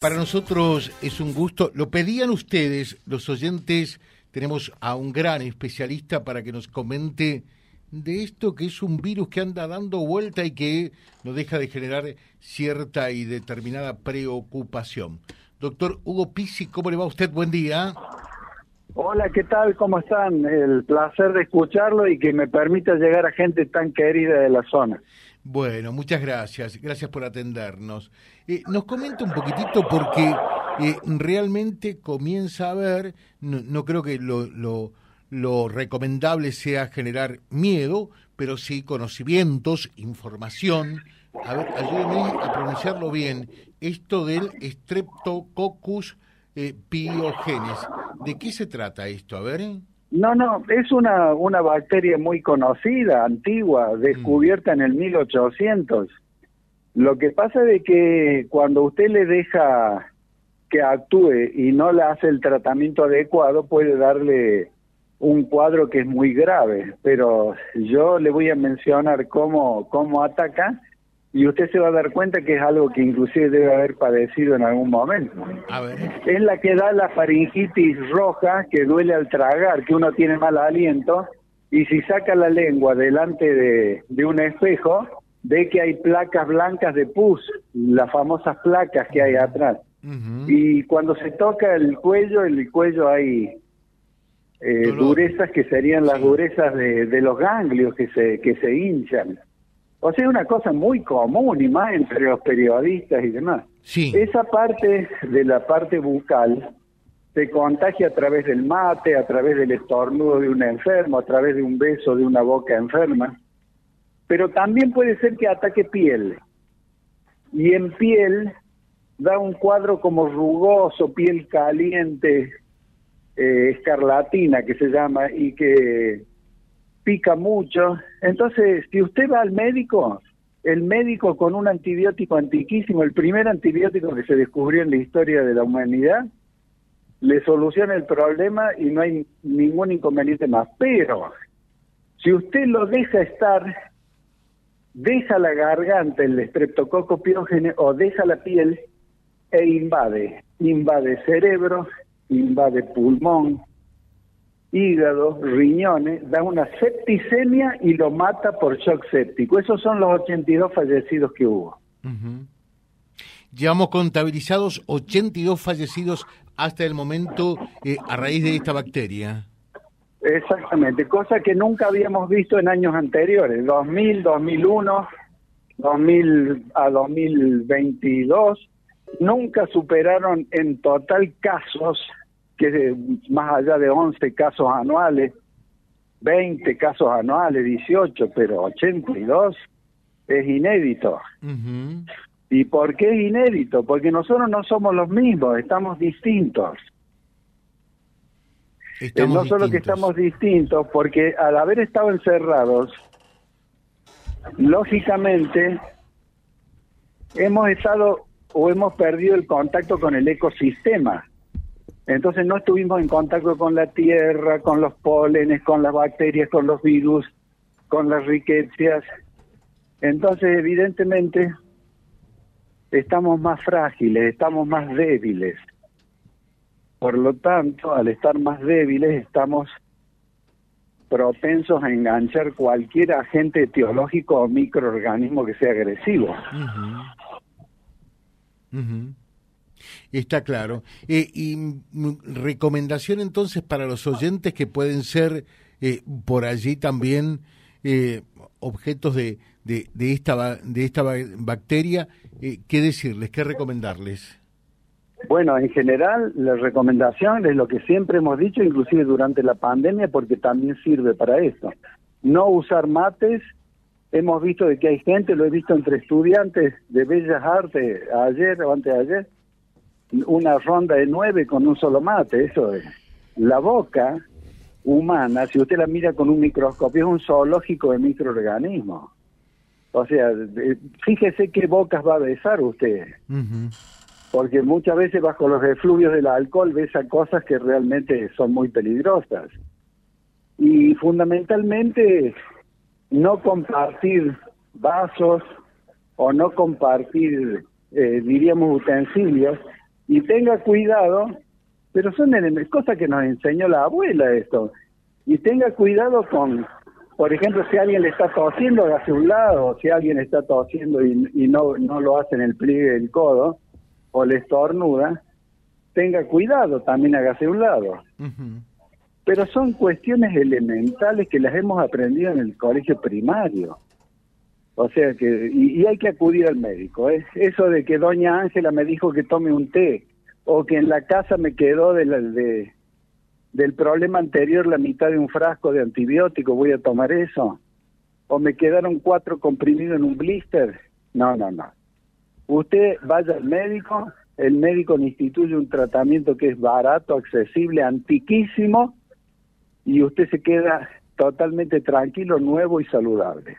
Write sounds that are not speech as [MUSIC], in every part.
Para nosotros es un gusto. Lo pedían ustedes, los oyentes. Tenemos a un gran especialista para que nos comente de esto que es un virus que anda dando vuelta y que no deja de generar cierta y determinada preocupación. Doctor Hugo Pisi, ¿cómo le va a usted? Buen día. Hola, ¿qué tal? ¿Cómo están? El placer de escucharlo y que me permita llegar a gente tan querida de la zona. Bueno, muchas gracias. Gracias por atendernos. Eh, nos comenta un poquitito porque eh, realmente comienza a ver, no, creo que lo, lo, recomendable sea generar miedo, pero sí conocimientos, información. A ver, ayúdenme a pronunciarlo bien. Esto del Streptococcus eh, piogenes. ¿De qué se trata esto? A ver. No, no, es una, una bacteria muy conocida, antigua, descubierta en el 1800. Lo que pasa es que cuando usted le deja que actúe y no le hace el tratamiento adecuado, puede darle un cuadro que es muy grave. Pero yo le voy a mencionar cómo, cómo ataca y usted se va a dar cuenta que es algo que inclusive debe haber padecido en algún momento. A ver. Es la que da la faringitis roja que duele al tragar, que uno tiene mal aliento y si saca la lengua delante de, de un espejo, ve que hay placas blancas de pus, las famosas placas que hay atrás. Y cuando se toca el cuello, en el cuello hay eh, durezas que serían las durezas de, de los ganglios que se, que se hinchan. O sea, es una cosa muy común y más entre los periodistas y demás. Sí. Esa parte de la parte bucal se contagia a través del mate, a través del estornudo de un enfermo, a través de un beso de una boca enferma. Pero también puede ser que ataque piel. Y en piel da un cuadro como rugoso, piel caliente, eh, escarlatina que se llama, y que pica mucho. Entonces, si usted va al médico, el médico con un antibiótico antiquísimo, el primer antibiótico que se descubrió en la historia de la humanidad, le soluciona el problema y no hay ningún inconveniente más. Pero, si usted lo deja estar, deja la garganta, el estreptococo piógene, o deja la piel e invade, invade cerebro, invade pulmón, hígado, riñones, da una septicemia y lo mata por shock séptico. Esos son los 82 fallecidos que hubo. Llevamos contabilizados 82 fallecidos hasta el momento eh, a raíz de esta bacteria. Exactamente, cosa que nunca habíamos visto en años anteriores, 2000, 2001, 2000 a 2022, nunca superaron en total casos que más allá de 11 casos anuales, 20 casos anuales, 18, pero 82 es inédito. ¿Y por qué es inédito? Porque nosotros no somos los mismos, estamos distintos. Eh, no solo que estamos distintos, porque al haber estado encerrados, lógicamente hemos estado o hemos perdido el contacto con el ecosistema. Entonces no estuvimos en contacto con la tierra, con los pólenes, con las bacterias, con los virus, con las riquezas. Entonces, evidentemente, estamos más frágiles, estamos más débiles. Por lo tanto, al estar más débiles, estamos propensos a enganchar cualquier agente etiológico o microorganismo que sea agresivo. Está claro. Eh, y recomendación entonces para los oyentes que pueden ser eh, por allí también eh, objetos de, de, esta, de esta bacteria, ¿qué decirles, qué recomendarles? Bueno, en general la recomendación es lo que siempre hemos dicho, inclusive durante la pandemia, porque también sirve para esto. No usar mates. Hemos visto de que hay gente, lo he visto entre estudiantes de Bellas Artes ayer o antes de ayer, una ronda de nueve con un solo mate, eso es. La boca humana, si usted la mira con un microscopio, es un zoológico de microorganismos. O sea, fíjese qué bocas va a besar usted. Porque muchas veces bajo los efluvios del alcohol besa cosas que realmente son muy peligrosas. Y fundamentalmente no compartir vasos o no compartir, eh, diríamos, utensilios Y tenga cuidado, pero son cosas que nos enseñó la abuela esto. Y tenga cuidado con, por ejemplo, si alguien le está tosiendo, hágase un lado, si alguien está tosiendo y, no, no lo hace en el pliegue del codo, o le estornuda, tenga cuidado, también hágase un lado. Pero son cuestiones elementales que las hemos aprendido en el colegio primario. O sea que, y, hay que acudir al médico. ¿eh? Eso de que doña Ángela me dijo que tome un té, o que en la casa me quedó de, de del problema anterior la mitad de un frasco de antibiótico, voy a tomar eso. O me quedaron cuatro comprimidos en un blister. No, no, no. Usted vaya al médico, el médico le instituye un tratamiento que es barato, accesible, antiquísimo, y usted se queda totalmente tranquilo, nuevo y saludable.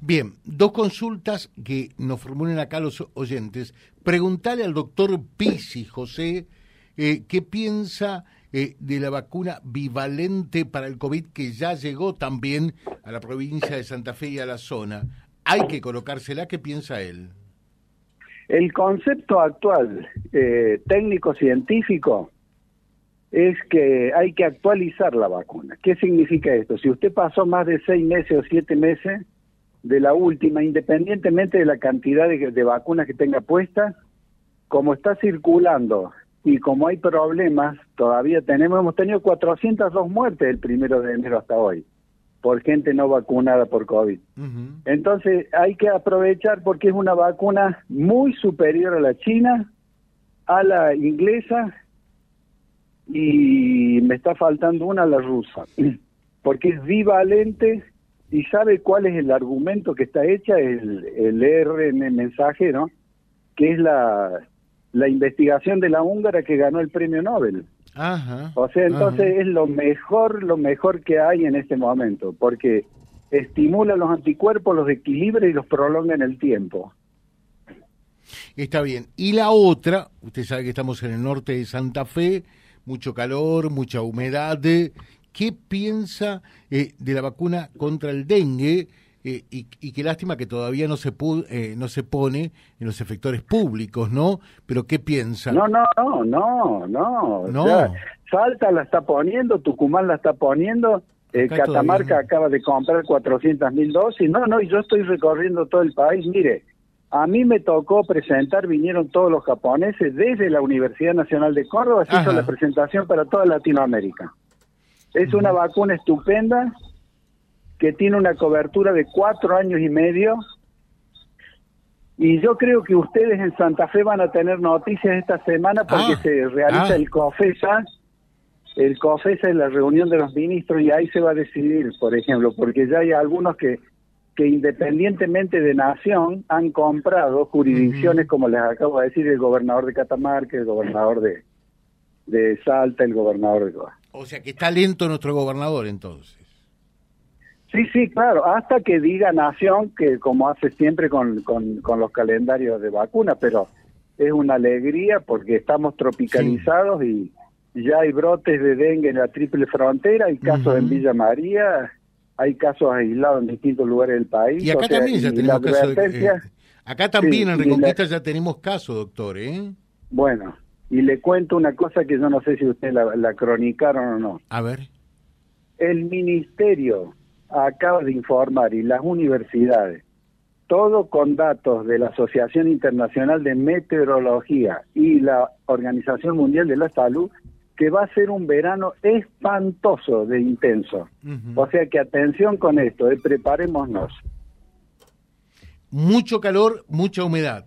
Bien, dos consultas que nos formulen acá los oyentes. Preguntale al doctor Pisi, José, eh, qué piensa eh, de la vacuna bivalente para el COVID que ya llegó también a la provincia de Santa Fe y a la zona. ¿Hay que colocársela? ¿Qué piensa él? El concepto actual eh, técnico-científico es que hay que actualizar la vacuna. ¿Qué significa esto? Si usted pasó más de seis meses o siete meses de la última, independientemente de la cantidad de, vacunas que tenga puesta, como está circulando y como hay problemas, todavía tenemos, hemos tenido 402 muertes el primero de enero hasta hoy por gente no vacunada por COVID. Entonces hay que aprovechar porque es una vacuna muy superior a la china, a la inglesa y me está faltando una a la rusa, [CLEARS THROAT] porque es bivalente y sabe cuál es el argumento que está hecha, el, el RN mensajero, que es la, la investigación de la húngara que ganó el premio Nobel. O sea, entonces es lo mejor, lo mejor que hay en este momento, porque estimula los anticuerpos, los equilibra y los prolonga en el tiempo. Está bien. Y la otra, usted sabe que estamos en el norte de Santa Fe, mucho calor, mucha humedad. ¿Qué piensa eh, de la vacuna contra el dengue? Eh, y, qué lástima que todavía no se eh, no se pone en los efectores públicos, ¿no? Pero ¿qué piensa? No, no, no, no, no. no. Salta la está poniendo, Tucumán la está poniendo, eh, Catamarca acaba de comprar 400 mil dosis. No, no, y yo estoy recorriendo todo el país. Mire, a mí me tocó presentar, vinieron todos los japoneses desde la Universidad Nacional de Córdoba, se hizo la presentación para toda Latinoamérica. Es una vacuna estupenda, que tiene una cobertura de cuatro años y medio. Y yo creo que ustedes en Santa Fe van a tener noticias esta semana porque ah, se realiza ah. el COFESA. El COFESA es la reunión de los ministros y ahí se va a decidir, por ejemplo, porque ya hay algunos que, que independientemente de nación han comprado jurisdicciones, como les acabo de decir, el gobernador de Catamarca, el gobernador de, de Salta, el gobernador de O sea que está lento nuestro gobernador entonces. Sí, sí, claro, hasta que diga Nación, que como hace siempre con, con, los calendarios de vacuna, pero es una alegría porque estamos tropicalizados y ya hay brotes de dengue en la triple frontera, hay casos en Villa María, hay casos aislados en distintos lugares del país. Y acá también ya tenemos casos. Eh, acá también en Reconquista ya tenemos casos, doctor, ¿eh? Bueno, y le cuento una cosa que yo no sé si usted la, la cronicaron o no. A ver. El ministerio acaba de informar y las universidades, todo con datos de la Asociación Internacional de Meteorología y la Organización Mundial de la Salud, que va a ser un verano espantoso de intenso. O sea que atención con esto, eh, preparémonos. Mucho calor, mucha humedad.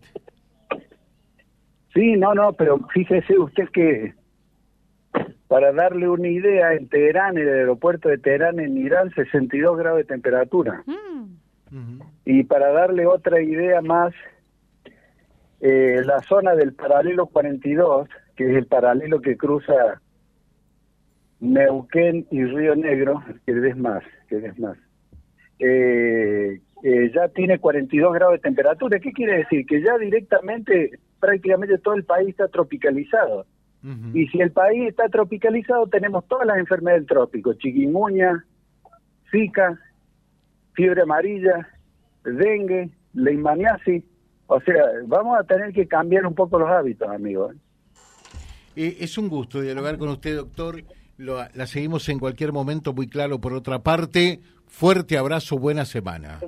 Sí, no, no, pero fíjese usted que para darle una idea, en Teherán, en el aeropuerto de Teherán, en Irán, 62 grados de temperatura. Mm. Y para darle otra idea más, eh, la zona del paralelo 42, que es el paralelo que cruza Neuquén y Río Negro, que es más, que es más, eh, eh, ya tiene 42 grados de temperatura. ¿Qué quiere decir? Que ya directamente, prácticamente todo el país está tropicalizado. Y si el país está tropicalizado, tenemos todas las enfermedades del trópico, chiquimuña, zika, fiebre amarilla, dengue, leishmaniasis, O sea, vamos a tener que cambiar un poco los hábitos, amigos. Eh, es un gusto dialogar con usted, doctor. la seguimos en cualquier momento, muy claro. Por otra parte, fuerte abrazo, buena semana.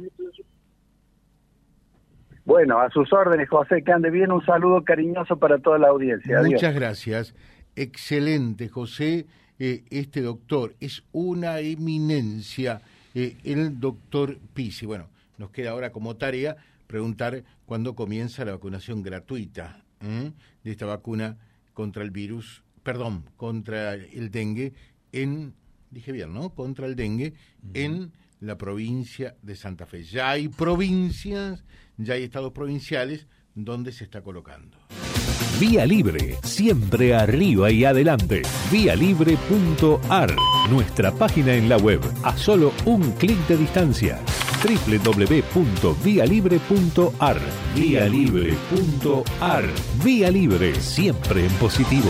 Bueno, a sus órdenes, José, que ande bien. Un saludo cariñoso para toda la audiencia. Muchas gracias. Excelente, José. Eh, este doctor es una eminencia, eh, el doctor Pisi. Bueno, nos queda ahora como tarea preguntar cuándo comienza la vacunación gratuita ¿eh? de esta vacuna contra el virus, perdón, contra el dengue en, dije bien, ¿no? Contra el dengue en la provincia de Santa Fe. Ya hay provincias, ya hay estados provinciales donde se está colocando. Vía Libre, siempre arriba y adelante. Vialibre.ar, nuestra página en la web, a solo un clic de distancia. www.vialibre.ar, vialibre.ar. Vía Libre, siempre en positivo.